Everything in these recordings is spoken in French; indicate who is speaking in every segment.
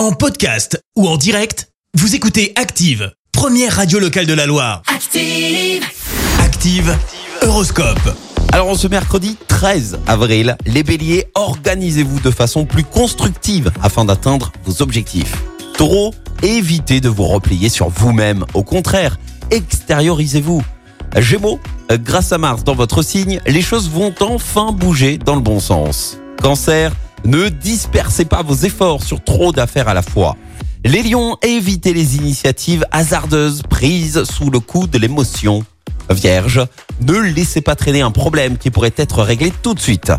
Speaker 1: En podcast ou en direct, vous écoutez Active, première radio locale de la Loire.
Speaker 2: Active.
Speaker 1: Active, Horoscope.
Speaker 3: Alors en ce mercredi 13 avril, les béliers, organisez-vous de façon plus constructive afin d'atteindre vos objectifs. Taureau, évitez de vous replier sur vous-même. Au contraire, extériorisez-vous. Gémeaux, grâce à Mars dans votre signe, les choses vont enfin bouger dans le bon sens. Cancer, ne dispersez pas vos efforts sur trop d'affaires à la fois. Les lions, évitez les initiatives hasardeuses prises sous le coup de l'émotion. Vierge, ne laissez pas traîner un problème qui pourrait être réglé tout de suite.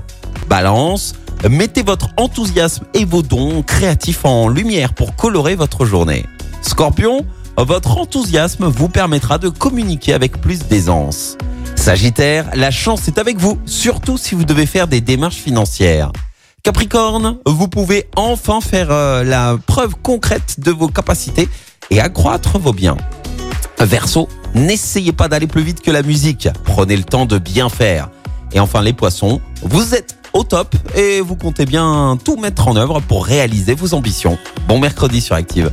Speaker 3: Balance, mettez votre enthousiasme et vos dons créatifs en lumière pour colorer votre journée. Scorpion, votre enthousiasme vous permettra de communiquer avec plus d'aisance. Sagittaire, la chance est avec vous, surtout si vous devez faire des démarches financières. Capricorne, vous pouvez enfin faire euh, la preuve concrète de vos capacités et accroître vos biens. Verseau, n'essayez pas d'aller plus vite que la musique, prenez le temps de bien faire. Et enfin les poissons, vous êtes au top et vous comptez bien tout mettre en œuvre pour réaliser vos ambitions. Bon mercredi sur Active.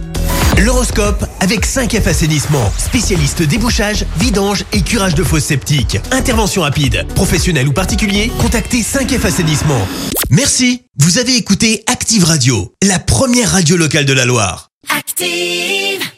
Speaker 1: L'horoscope avec 5F Assainissement, spécialiste débouchage, vidange et curage de fosses septiques. Intervention rapide, professionnel ou particulier, contactez 5F Assainissement. Merci, vous avez écouté Active Radio, la première radio locale de la Loire.
Speaker 2: Active.